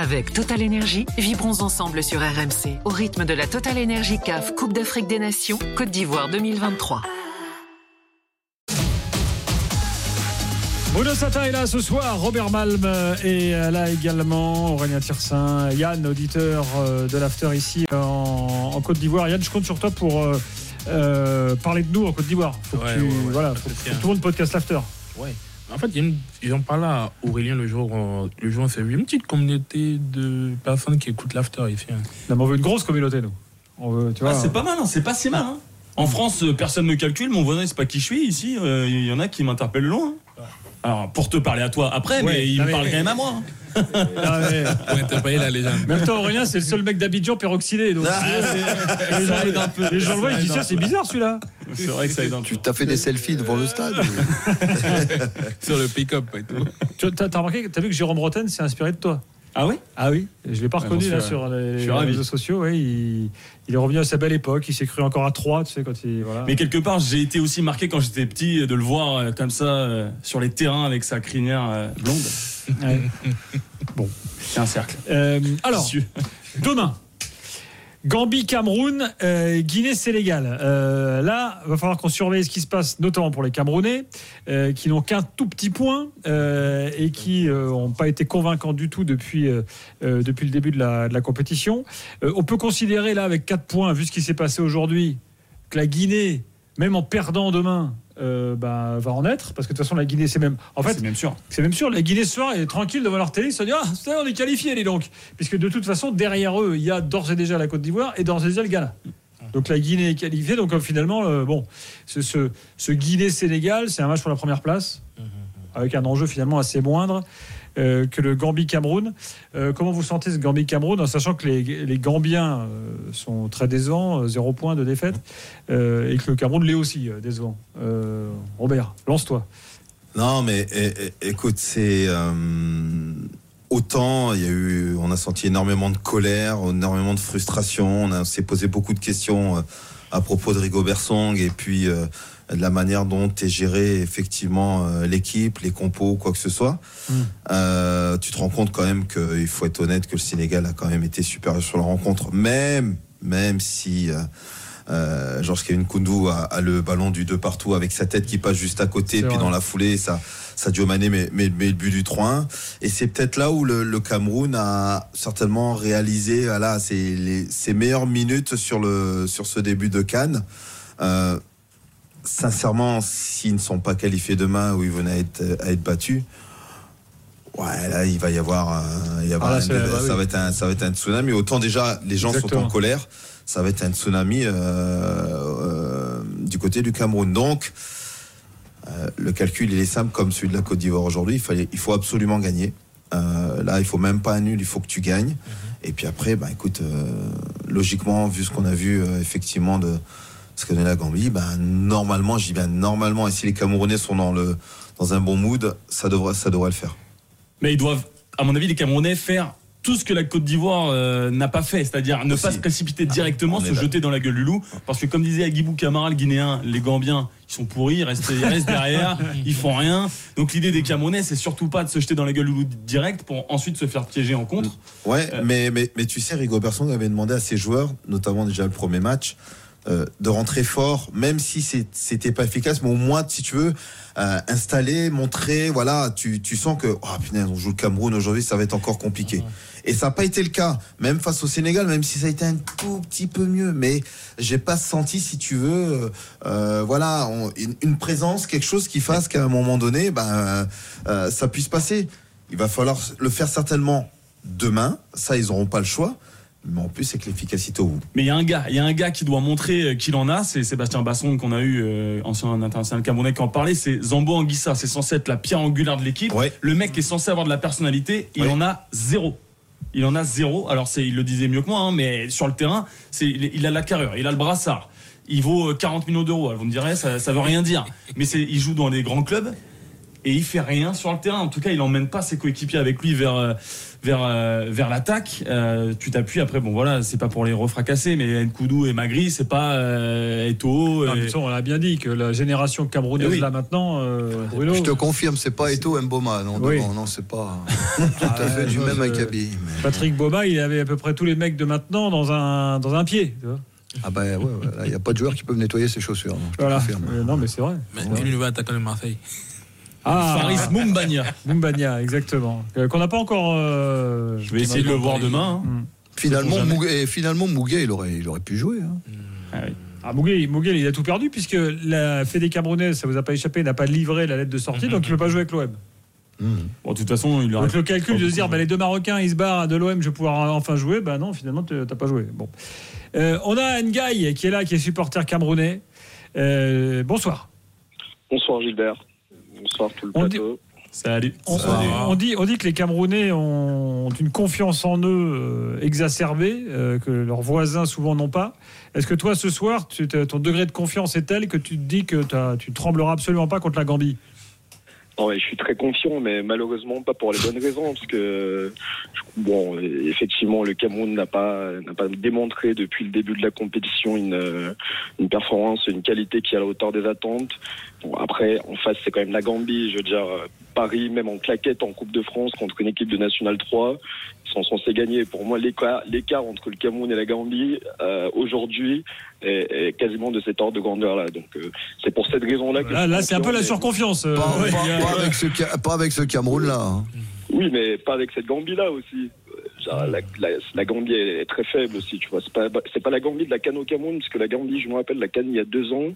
Avec Total Énergie, vibrons ensemble sur RMC au rythme de la Total Énergie CAF Coupe d'Afrique des Nations Côte d'Ivoire 2023. Bruno Satin est là ce soir, Robert Malm est là également, Aurélien Tirsin, Yann, auditeur de l'After ici en, en Côte d'Ivoire. Yann, je compte sur toi pour euh, euh, parler de nous en Côte d'Ivoire. Ouais, ouais, ouais, voilà, faut, tout le monde podcast l'After. Ouais. En fait, ils en parlé à Aurélien le jour, euh, le jour, c'est une petite communauté de personnes qui écoutent l'after ici. hein. Non, mais on veut une grosse communauté, nous. On veut, tu vois, Ah, c'est pas mal, hein, c'est pas si mal. hein. En France, euh, personne ne calcule. Mon voisin, c'est pas qui je suis. Ici, euh, il y en a qui m'interpellent loin. Alors, pour te parler à toi après, Ouais, mais il non, me parle quand même à moi. Ah, mais- Pour interpeller la légende. En même temps, Aurélien, c'est le seul mec d'Abidjan peroxydé. Donc, Ah, les, gens, les gens le voient, ils disent ça, c'est bizarre celui-là. C'est vrai que ça aide un peu. Tu t'as fait des selfies devant le stade Sur le pick-up et tout. Tu as remarqué, tu as vu que Jérôme Roten s'est inspiré de toi? Ah oui? Ah oui Je l'ai pas Ouais, reconnu là sur les, réseaux sociaux. ouais, il, il est revenu à sa belle époque. Il s'est cru encore à 3, tu sais, quand il. Voilà. Mais quelque part, j'ai été aussi marqué quand j'étais petit de le voir euh, comme ça euh, sur les terrains avec sa crinière euh, blonde. Ouais. C'est un cercle. Alors, demain. Gambie, Cameroun, euh, Guinée, Sénégal. Euh, là, va falloir qu'on surveille ce qui se passe, notamment pour les Camerounais, euh, qui n'ont qu'un tout petit point euh, et qui n'ont pas été convaincants du tout depuis, depuis le début de la, compétition. On peut considérer là, avec 4 points, vu ce qui s'est passé aujourd'hui, que la Guinée, même en perdant demain, euh, bah, va en être, parce que de toute façon, la Guinée, c'est même. En fait, c'est même sûr. c'est même sûr, la Guinée ce soir est tranquille devant leur télé, ils se disent Ah, ça on est qualifié, les donc. Puisque de toute façon, derrière eux, il y a d'ores et déjà la Côte d'Ivoire et d'ores et déjà le Ghana. Donc la Guinée est qualifiée. Donc euh, finalement, euh, bon, ce, ce, ce Guinée-Sénégal, c'est un match pour la première place, avec un enjeu finalement assez moindre. Euh, que le Gambie-Cameroun. Euh, comment vous sentez ce Gambie-Cameroun en sachant que les, Gambiens euh, sont très décevants, zéro point de défaite, et que le Cameroun l'est aussi décevant. Robert, lance-toi. Non, mais écoute, c'est autant il y a eu, on a senti énormément de colère, énormément de frustration. On, s'est posé beaucoup de questions à propos de Rigobert Song et puis de la manière dont est géré effectivement euh, l'équipe, les compos, quoi que ce soit. Mm. Euh, tu te rends compte quand même qu'il faut être honnête que le Sénégal a quand même été supérieur sur la rencontre, même même si. euh, euh, Georges Kevin Koundou a, a le ballon du deux partout avec sa tête qui passe juste à côté, puis vrai. dans la foulée, ça, Sadio Mané met, met, met le but du 3-1. Et c'est peut-être là où le, le Cameroun a certainement réalisé voilà, ses, les- ses meilleures minutes sur, le, sur ce début de Cannes. Euh, sincèrement, s'ils ne sont pas qualifiés demain ou ils venaient à être, à être battus, ouais, là, il va y avoir, un- il y avoir Ah, là, un- c'est- bah ça, oui. va être un, ça va être un tsunami. Autant déjà, les gens sont en colère, ça va être un tsunami euh, euh, du côté du Cameroun. Donc, euh, le calcul, il est simple comme celui de la Côte d'Ivoire aujourd'hui. Il, fallait, il faut absolument gagner. Là, il faut même pas un nul, il faut que tu gagnes. Et puis après, bah, écoute, logiquement, vu ce qu'on a vu effectivement de ce que donne la Gambie, bah, normalement, je dis bien normalement, et si les Camerounais sont dans, le, dans un bon mood, ça devrait, ça devrait le faire. Mais ils doivent, à mon avis, les Camerounais faire tout ce que la Côte d'Ivoire euh, n'a pas fait, c'est-à-dire ne pas se précipiter directement, on est se là. jeter dans la gueule du loup. Parce que comme disait Agibou Camara, le Guinéen, les Gambiens, ils sont pourris, ils restent, ils restent derrière, ils font rien. Donc l'idée des Camerounais, c'est surtout pas de se jeter dans la gueule du loup direct pour ensuite se faire piéger en contre. Ouais, Euh. mais, mais, mais tu sais, Rigo Persson avait demandé à ses joueurs, notamment déjà le premier match, euh, de rentrer fort, même si c'était pas efficace, mais au moins, si tu veux, euh, installer, montrer, voilà, tu, tu sens que, oh punaise, on joue le Cameroun aujourd'hui, ça va être encore compliqué. Et ça n'a pas été le cas, même face au Sénégal, même si ça a été un tout petit peu mieux, mais j'ai pas senti, si tu veux, euh, voilà, on- une, une présence, quelque chose qui fasse qu'à un moment donné, ben, ça puisse passer. Il va falloir le faire certainement demain, ça ils n'auront pas le choix, mais en plus c'est que l'efficacité au bout. Mais il y a un gars, il y a un gars qui doit montrer euh, qu'il en a, c'est Sébastien Basson qu'on a eu, euh, ancien international camerounais qui en parlait, c'est Zambo Anguissa, c'est censé être la pierre angulaire de l'équipe. Ouais. Le mec qui est censé avoir de la personnalité, il Ouais. en a zéro. Il en a zéro. Alors c'est, il le disait mieux que moi, hein, mais sur le terrain, c'est, il il a la carrure, il a le brassard. Il vaut euh, 40 millions d'euros. Vous me direz, ça, ça veut rien dire. Mais il joue dans des grands clubs. Et il fait rien sur le terrain. En tout cas, il emmène pas ses coéquipiers avec lui vers euh, vers euh, vers l'attaque. Euh, tu t'appuies après. Bon voilà, c'est pas pour les refracasser, mais Nkoudou et Magri, c'est pas euh, Eto'o. Non, mais et- ça, on l'a bien dit que la génération camerounaise Eh oui. là maintenant, euh, Bruno. Je te confirme, c'est pas Eto Mboma, non, Oui. non, c'est pas tout à fait du ouais, même je- acabit. mais- Patrick Boba, il avait à peu près tous les mecs de maintenant dans un dans un pied. tu vois. Ah ben ouais, ouais, il n'y a pas de joueurs qui peuvent nettoyer ses chaussures. non, je te Voilà. confirme. Euh, non, mais c'est vrai. Mais et le nouveau attaquant de Marseille. Ah, Faris Mumbagna. Mumbagna, exactement. Euh, Qu'on n'a pas encore. euh, Je vais essayer de le voir demain. hein. Hmm. Finalement. Mouguet, et finalement, Mouguet, il aurait, il aurait pu jouer. hein. Ah, Mouguet, Mouguet, il a tout perdu puisque la Fédé Camerounaise, ça vous a pas échappé, n'a pas livré la lettre de sortie, donc il ne peut pas jouer avec l'OM. Mhm. Bon, de toute façon, il Donc le calcul de se dire, bah, les deux Marocains, ils se barrent de l'OM, je vais pouvoir enfin jouer, bah non, finalement, tu n'as pas joué. Bon. Euh, on a Ngaï qui est là, qui est supporter camerounais. Euh, bonsoir. Bonsoir Gilbert. Bonsoir tout le On plateau. Salut. On, Salut. on dit, on dit que les Camerounais ont une confiance en eux euh, exacerbée, euh, que leurs voisins souvent n'ont pas. Est-ce que toi, ce soir, tu- ton degré de confiance est tel que tu te dis que tu trembleras absolument pas contre la Gambie? Non, ouais, je suis très confiant, mais malheureusement pas pour les bonnes raisons, parce que bon, effectivement, le Cameroun n'a pas n'a pas démontré depuis le début de la compétition une euh, une performance, une qualité qui est à la hauteur des attentes. Bon, après, en face, c'est quand même la Gambie. Je veux dire, euh, Paris, même en claquette en Coupe de France contre une équipe de National 3, ils sont censés gagner. Pour moi, l'écart l'écart entre le Cameroun et la Gambie euh, aujourd'hui est, est quasiment de cet ordre de grandeur là. Donc, euh, c'est pour cette raison-là que Là, là c'est un peu la surconfiance. euh, Pas, ouais, pas- il y a- pas avec ce, Ca- pas avec ce Cameroun-là. hein. Oui, mais pas avec cette Gambie-là aussi. Euh, la, la, la Gambie est très faible aussi, tu vois. C'est pas, c'est pas la Gambie de la canne au Cameroun, parce que la Gambie, je me rappelle, la canne il y a deux ans,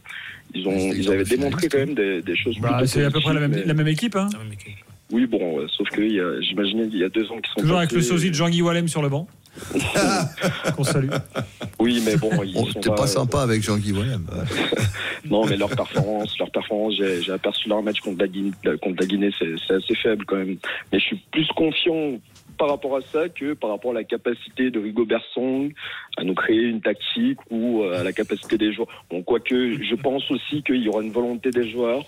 ils, ont, ils avaient démontré quand même des, des choses. Bah, c'est à peu près la même, la équipe. Hein. Oui, bon, euh, sauf que il y a- j'imaginais qu'il y a deux ans qu'ils sont. Toujours avec le sosie de Jean-Guy Wallem sur le banc. Qu'on salue. Oui, mais bon, ils Oh, sont T'es pas sympa avec Jean-Guy Wallem. Non, mais leur performance, leur performance, j'ai j'ai aperçu leur match contre la Guinée, contre la Guinée, c'est c'est assez faible quand même. Mais je suis plus confiant par rapport à ça que par rapport à la capacité de Rigo Bersong à nous créer une tactique ou euh, à la capacité des joueurs. Bon, quoique, je pense aussi qu'il y aura une volonté des joueurs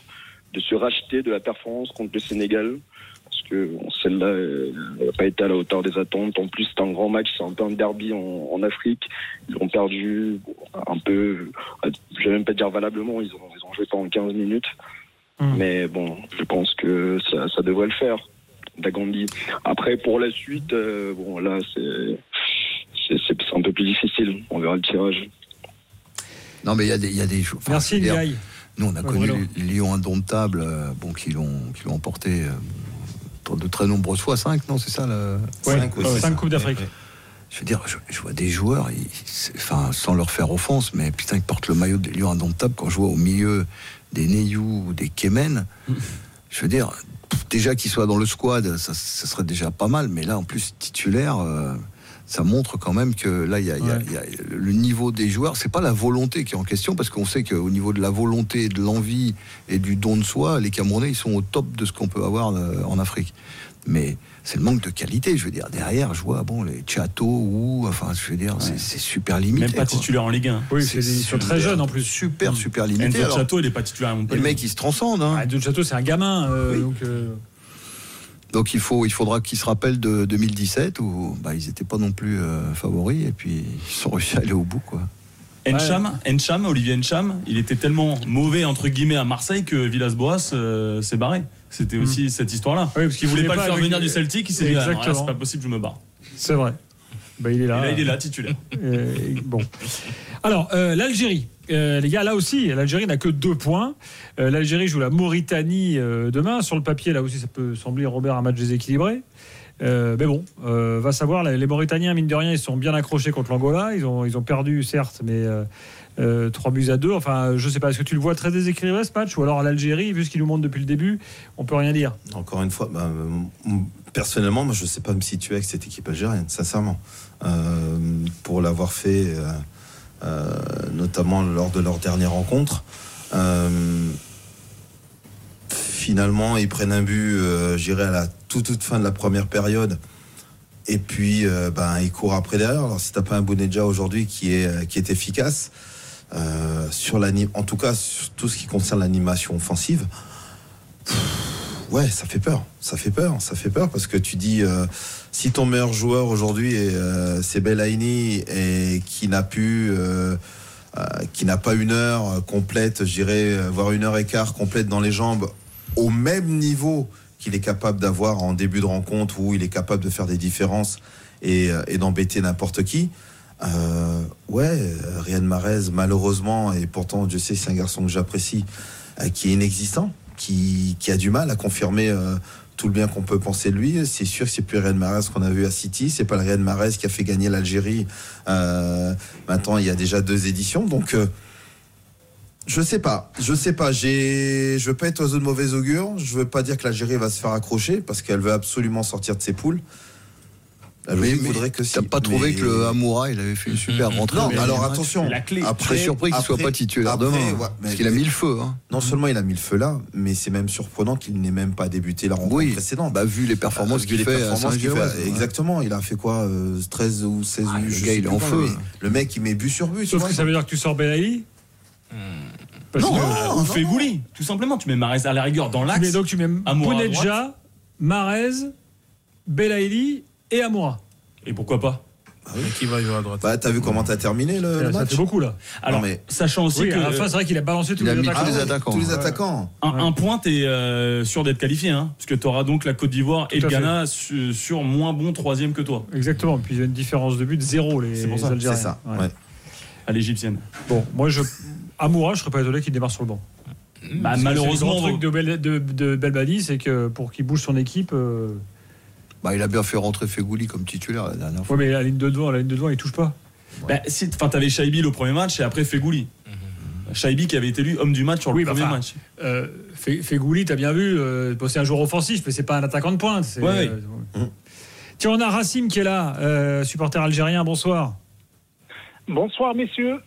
de se racheter de la performance contre le Sénégal. Parce que bon, celle-là n'a pas été à la hauteur des attentes. En plus, c'est un grand match, c'est un peu un derby en, en Afrique. Ils ont perdu un peu, je vais même pas dire valablement, ils ont, ils ont joué pendant 15 minutes. Hum. Mais bon, je pense que ça, ça devrait le faire, Après, pour la suite, euh, bon, là, c'est un peu plus difficile. On verra le tirage. Non, mais il y a des, il y a des enfin, Merci. Nous, on a Ouais, connu Bruno. les Lions indomptables, euh, bon, qui l'ont, qui l'ont emporté euh, de très nombreuses fois. Cinq, non, c'est ça le... Ouais. Coupes d'Afrique. Je veux dire, je, je vois des joueurs, ils- enfin, sans leur faire offense, mais putain, ils portent le maillot des Lions indomptables. Quand je vois au milieu des Neyou ou des Kemen, je veux dire, déjà qu'ils soient dans le squad, ça, ça serait déjà pas mal. Mais là, en plus, titulaire, euh, ça montre quand même que là, il y a, il y a- Ouais. il y a le niveau des joueurs. C'est pas la volonté qui est en question, parce qu'on sait qu'au niveau de la volonté, de l'envie et du don de soi, les Camerounais, ils sont au top de ce qu'on peut avoir euh, en Afrique. Mais c'est le manque de qualité, je veux dire. Derrière, je vois, bon, les Chateau ou, enfin, je veux dire, c'est- c'est super limité. Même pas quoi. titulaire en Ligue 1. Oui, c'est sont très jeunes en plus. Super, super limité. Alors, Chateau, il est pas titulaire à les Montpellier. mecs, ils se transcendent. hein. Ah, c'est un gamin. euh, Oui. donc, euh, Donc il, faut, il faudra qu'ils se rappellent de 2017 où bah, ils n'étaient pas non plus euh, favoris et puis ils sont réussi à aller au bout. Quoi. Encham, Encham, Olivier Encham, il était tellement mauvais entre guillemets à Marseille que Villas-Boas euh, s'est barré. C'était aussi cette histoire-là. Oui, parce Il voulait pas, le faire venir du Celtic, il s'est dit ah, c'est pas possible, je me barre. C'est vrai. Bah, il est Et là. là, il est là, titulaire. Euh, bon. Alors, euh, l'Algérie. Euh, les gars, là aussi, l'Algérie n'a que deux points. L'Algérie joue la Mauritanie demain. Sur le papier, là aussi, ça peut sembler, Robert, un match déséquilibré. Euh, mais bon, euh, va savoir, les Mauritaniens, mine de rien, ils sont bien accrochés contre l'Angola. Ils ont, ils ont perdu, certes, mais euh, euh, 3 buts à 2. Enfin, je sais pas, est-ce que tu le vois très déséquilibré ce match Ou alors l'Algérie, vu ce qu'il nous montre depuis le début, on peut rien dire? Encore une fois, bah, euh, personnellement, moi, je ne sais pas me situer avec cette équipe algérienne, sincèrement. Euh, pour l'avoir fait, euh, euh, notamment lors de leur dernière rencontre. Euh, finalement, ils prennent un but, euh, je dirais, à la toute, toute fin de la première période. Et puis, euh, ben, ils courent après derrière. Alors, si tu n'as pas un Bounedja aujourd'hui qui est, qui est efficace, euh, sur en tout cas, sur tout ce qui concerne l'animation offensive, ouais, ça fait peur. Ça fait peur. Ça fait peur parce que tu dis, euh, si ton meilleur joueur aujourd'hui est, euh, c'est Belaïni et qui n'a pu, euh, euh, qui n'a pas une heure complète, euh, voire une heure et quart complète dans les jambes, au même niveau qu'il est capable d'avoir en début de rencontre où il est capable de faire des différences et, euh, et d'embêter n'importe qui. Euh, ouais, euh, Ryan Marez, malheureusement, et pourtant, je sais, c'est un garçon que j'apprécie, euh, qui est inexistant, qui, qui a du mal à confirmer euh, tout le bien qu'on peut penser de lui. C'est sûr que c'est plus Ryan Marez qu'on a vu à City, c'est pas le Ryan Marez qui a fait gagner l'Algérie. euh, maintenant, il y a déjà deux éditions, donc. Je sais pas, je sais pas. J'ai, je veux pas être oiseau de mauvais augure. Je veux pas dire que l'Algérie va se faire accrocher parce qu'elle veut absolument sortir de ses poules. La Mais, voudrait que si. t'as pas trouvé mais- que le Amoura, il avait fait une super rentrée Non, mais alors attention. la clé. Je Après, surpris qu'il soit pas titulaire après, demain. ouais, parce mais- qu'il a mis le feu. Hein. Non seulement il a mis le feu là, mais c'est même surprenant qu'il n'ait même pas débuté la rencontre Oui, précédente. bah, vu les performances Vu qu'il les fait performances fait. Exactement, il a fait quoi euh, 13 ou 16 Ah, ou le gars, il est en feu. Le mec, il met but sur but. Sauf que ça veut dire que tu sors Belaïli. Parce Non, que- ou Fegouli, tout simplement. Tu mets Marez à la rigueur dans tu l'axe. mets- donc tu mets Bounedja, Marez, Belaïli et Amoura. Et pourquoi pas Mais Qui va jouer à droite? Bah, t'as vu comment t'as terminé le, le Ça match? fait beaucoup là. Alors, mais- sachant aussi Oui, que à la fin, c'est vrai qu'il a balancé tous a les mis attaquants. tous les ouais, attaquants. Tous les attaquants. un, Ouais. un point, t'es euh, sûr d'être qualifié, hein, parce que t'auras donc la Côte d'Ivoire et le Ghana su- sur moins bon troisième que toi, Exactement. Puis il y a une différence de but de zéro les, C'est pour ça, les Algériens. C'est ça. Ouais. ouais. à l'égyptienne. Bon, moi je Amoura, je serais pas étonné qu'il démarre sur le banc. Bah, C'est- malheureusement, le truc de, Bel, de, de Belbadi, c'est que pour qu'il bouge son équipe, euh, Bah, il a bien fait rentrer Fegouli comme titulaire la dernière fois. ouais, mais la ligne de devant, la ligne de devant, il touche pas. bah, si, enfin, t'avais Shaibi le premier match et après Fegouli. Shaibi qui avait été élu homme du match sur le Oui, bah, premier enfin, match. Euh, Fe- Fegouli, t'as bien vu, euh, c'est un joueur offensif, mais c'est pas un attaquant de pointe. c'est, Ouais, euh, Tiens, on a Racim qui est là, euh, supporter algérien. Bonsoir. Bonsoir messieurs.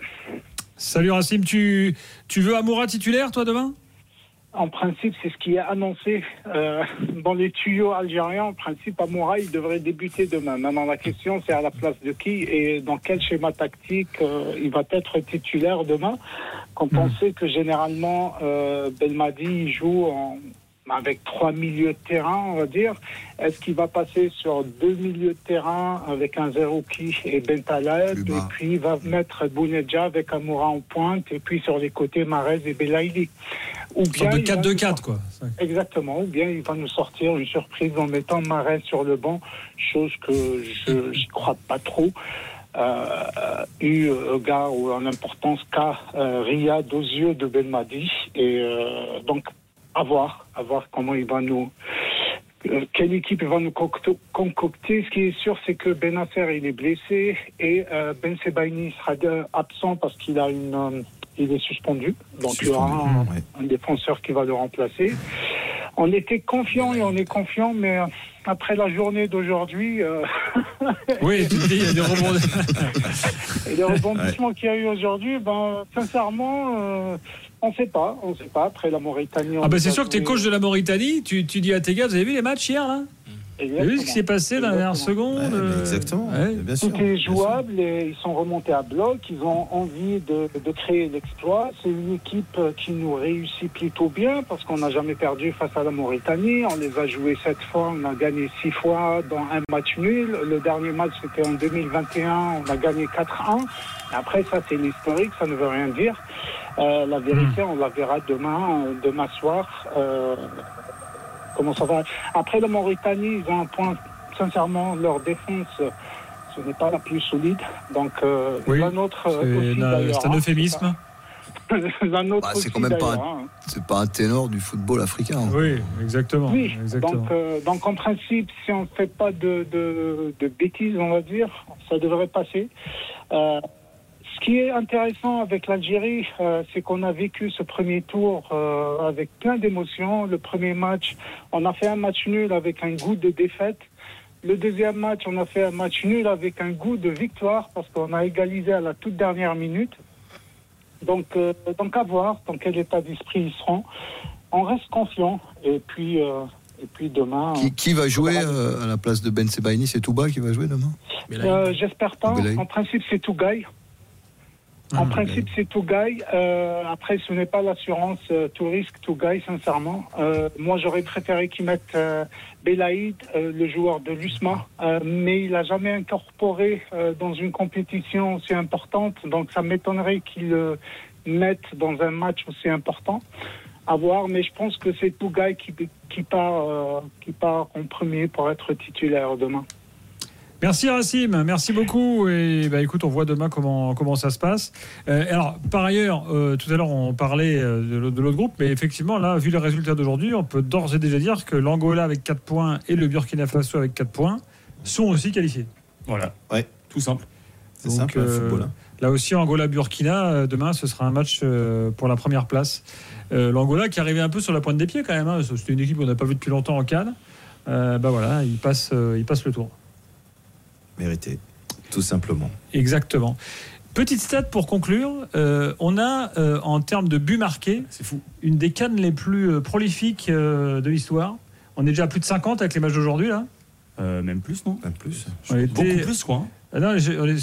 Salut Racim, tu, tu veux Amoura titulaire, toi, demain? En principe, c'est ce qui est annoncé euh, dans les tuyaux algériens. En principe, Amoura, il devrait débuter demain. Maintenant, la question, c'est à la place de qui et dans quel schéma tactique euh, il va être titulaire demain? Quand on sait que généralement, euh, Belmadi joue en- avec trois milieux de terrain, on va dire. Est-ce qu'il va passer sur deux milieux de terrain avec un Zerouki et Bentaleb et puis il va mettre Bounedja avec Amoura en pointe et puis sur les côtés Marez et Belaïli. Ou sorte de il va 4-2-4, quoi. Exactement. Ou bien il va nous sortir une surprise en mettant Marais sur le banc, chose que je n'y crois pas trop. Euh, eu égard ou en importance qu'a euh, Riyad aux yeux de Belmadi. Et euh, donc, à voir, à voir comment il va nous. euh, quelle équipe il va nous concocter Ce qui est sûr, c'est que Benasser il est blessé et euh, Ben Sebaini sera absent parce qu'il a une, euh, il est suspendu. Donc il y aura un, Ouais. un défenseur qui va le remplacer. On était confiant et on est confiant, mais après la journée d'aujourd'hui euh, Oui, tu te dis, il y a des rebondis. et les rebondissements qu'il y a eu aujourd'hui, ben sincèrement, euh, on ne sait pas, on sait pas. Après la Mauritanie, Ah, bah, c'est sûr que t'es jouer- coach de la Mauritanie, tu, tu dis à tes gars, vous avez vu les matchs hier, là? Vous avez vu ce qui s'est passé dans la dernière seconde Ouais, euh, exactement. ouais. Bien sûr. Tout est bien sûr. jouable et ils sont remontés à bloc. Ils ont envie de, de créer l'exploit. C'est une équipe qui nous réussit plutôt bien parce qu'on n'a jamais perdu face à la Mauritanie. On les a joués sept fois, on a gagné six fois dans un match nul. Le dernier match c'était en 2021, on a gagné 4-1. Après ça c'est l'historique, ça ne veut rien dire. Euh, la vérité, on la verra demain, euh, demain soir. Euh, comment ça va? Après la Mauritanie, ils ont un point. Sincèrement, leur défense, ce n'est pas la plus solide. Donc, euh, Oui, la nôtre C'est aussi, un- d'ailleurs, c'est un hein. euphémisme. la nôtre Bah, c'est aussi, quand même pas d'ailleurs, hein. C'est pas un ténor du football africain. hein. Oui, exactement. Oui, exactement. donc, euh, donc en principe, si on ne fait pas de, de, de bêtises, on va dire, ça devrait passer. Ce qui est intéressant avec l'Algérie, euh, c'est qu'on a vécu ce premier tour euh, avec plein d'émotions. Le premier match, on a fait un match nul avec un goût de défaite. Le deuxième match, on a fait un match nul avec un goût de victoire parce qu'on a égalisé à la toute dernière minute. Donc, euh, donc à voir dans quel état d'esprit ils seront. On reste confiant et puis, euh, et puis demain. Qui, qui va jouer euh, à la place de Ben Sebaini? C'est Touba qui va jouer demain? Euh, J'espère pas. En principe, c'est Tougaï. En Mmh. principe, c'est tout gagne. Euh, après, ce n'est pas l'assurance euh, tout risque, tout sincèrement. Euh, moi, j'aurais préféré qu'ils mettent euh, Belaïd, le joueur de l'USMA, mais il n'a jamais incorporé dans une compétition aussi importante. Donc, ça m'étonnerait qu'il le mette dans un match aussi important. À voir, mais je pense que c'est tout gagne qui, qui, part, euh, qui part en premier pour être titulaire demain. Merci Racim, merci beaucoup. Et bah, écoute, on voit demain comment, comment ça se passe. Euh, alors, par ailleurs, euh, tout à l'heure, on parlait euh, de l'autre groupe, mais effectivement, là, vu les résultats d'aujourd'hui, on peut d'ores et déjà dire que l'Angola avec 4 points et le Burkina Faso avec 4 points sont aussi qualifiés. Voilà. Ouais. Tout simple. C'est simple, le football. hein. Là aussi, Angola-Burkina, demain, ce sera un match pour la première place. L'Angola qui arrivait un peu sur la pointe des pieds quand même. hein. C'était une équipe qu'on n'a pas vue depuis longtemps en Cannes. Bah voilà, il passe, il passe le tour. Mérité, tout simplement. Exactement. Petite stat pour conclure, euh, on a euh, en termes de buts marqués C'est fou. une des cannes les plus euh, prolifiques euh, de l'histoire. On est déjà à plus de 50 avec les matchs d'aujourd'hui là. Euh, même plus, non? Un plus. On était, Beaucoup plus, quoi. hein. Ah non,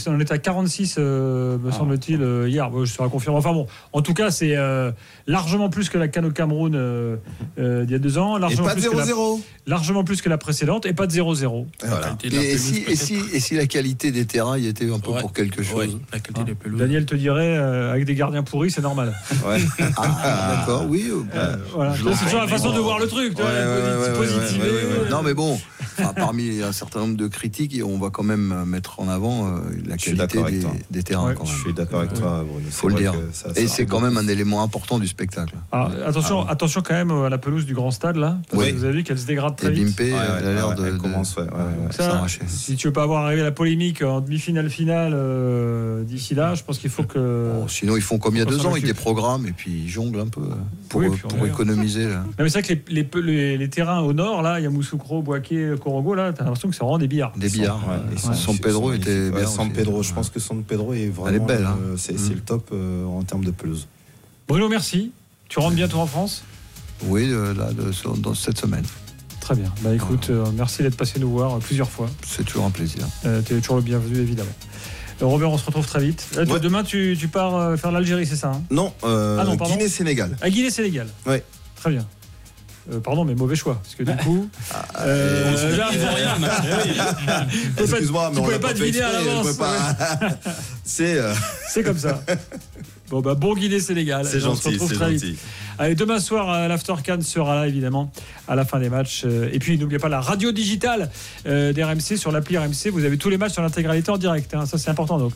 on était à 46 euh, me Ah. semble-t-il euh, hier. Bon, je serai confirmé. Enfin bon, en tout cas c'est euh, largement plus que la canne au Cameroun euh, euh, d'il y a deux ans, Et largement pas de plus, que la, 0-0. largement plus que la précédente et pas de 0-0. Et voilà. Et, et si, et, si, et si la qualité des terrains y était un peu Ouais. pour quelque chose Ouais, la qualité des pelouses. Daniel te dirait euh, avec des gardiens pourris c'est normal. Ouais. Ah, d'accord, oui. euh. Voilà. C'est toujours la façon de voir le truc. Non, mais bon, enfin, parmi un certain nombre de critiques, on va quand même mettre en avant euh, la qualité des, terrains. Ouais, quand Je suis d'accord avec toi, Bruno. Faut le dire. que ça- Et c'est quand même un élément important du spectacle. Ah, attention, Ah attention quand même à la pelouse du grand stade là. Parce Oui. que vous avez vu qu'elle se dégrade Et très vite. Bimpé, Ouais, elle a l'air ouais, de, elle de- commence, ouais, ouais, ouais. Donc ça, s'arracher. si tu veux pas voir arriver la polémique en demi-finale finale euh, d'ici là, je pense qu'il faut que. Bon, sinon, ils font comme il y a deux ans, ils programmes et puis ils jonglent un peu euh, pour, Oui, économiser. là. Non, mais c'est vrai que les, les, les- les terrains au nord, là, Yamoussoukro, Boaké, Korogo, là, t'as l'impression que c'est vraiment des billards. Des billards. Ils sont- San ils sont Pedro magnifiques. Était Ouais, bien. San. Pedro, je pense que San Pedro est vraiment. Elle est belle, hein. euh, c'est c'est Mm. le top euh, en termes de pelouse. Bruno, merci. Tu rentres bientôt en France? Oui, euh, là, de- sur- dans cette semaine. Très bien. Bah écoute, euh, merci d'être passé nous voir plusieurs fois. C'est toujours un plaisir. Euh, T'es toujours le bienvenu, évidemment. Euh, Robert, on se retrouve très vite. Là, tu- Ouais. Demain, tu, tu pars faire l'Algérie, c'est ça hein? Non, euh, Ah non. Guinée-Sénégal. À Guinée-Sénégal. Ouais. Très bien. Euh, pardon, mais mauvais choix. Parce que du coup. euh, là- mais- Tu peux pas- Excuse-moi, mais on pouvais l'a pas pas deviner à l'avance, C'est euh, C'est comme ça. Bon, bah, bon Guinée-Sénégal. c'est On se gentil, retrouve c'est gentil. Allez, demain soir, euh, l'After Can sera là, évidemment, à la fin des matchs. Euh, Et puis, n'oubliez pas la radio digitale euh, d'RMC sur l'appli RMC. Vous avez tous les matchs sur l'intégralité en direct. hein. Ça, c'est important. Donc,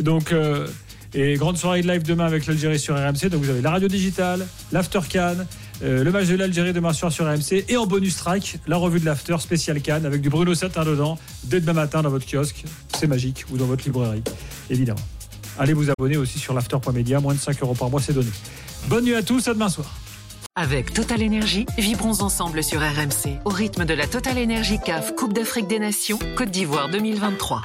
donc euh, et grande soirée de live demain avec l'Algérie sur RMC. Donc, vous avez la radio digitale, l'After Can, euh, le match de l'Algérie demain soir sur RMC. Et en bonus track, la revue de l'After spécial Can avec du Bruno Satin dedans, dès demain matin dans votre kiosque. C'est magique. Ou dans votre librairie, évidemment. Allez vous abonner aussi sur l'after.media. Moins de 5 euros par mois, c'est donné. Bonne nuit à tous. À demain soir. Avec Total Énergie, vibrons ensemble sur RMC au rythme de la Total Énergie CAF Coupe d'Afrique des Nations Côte d'Ivoire 2023.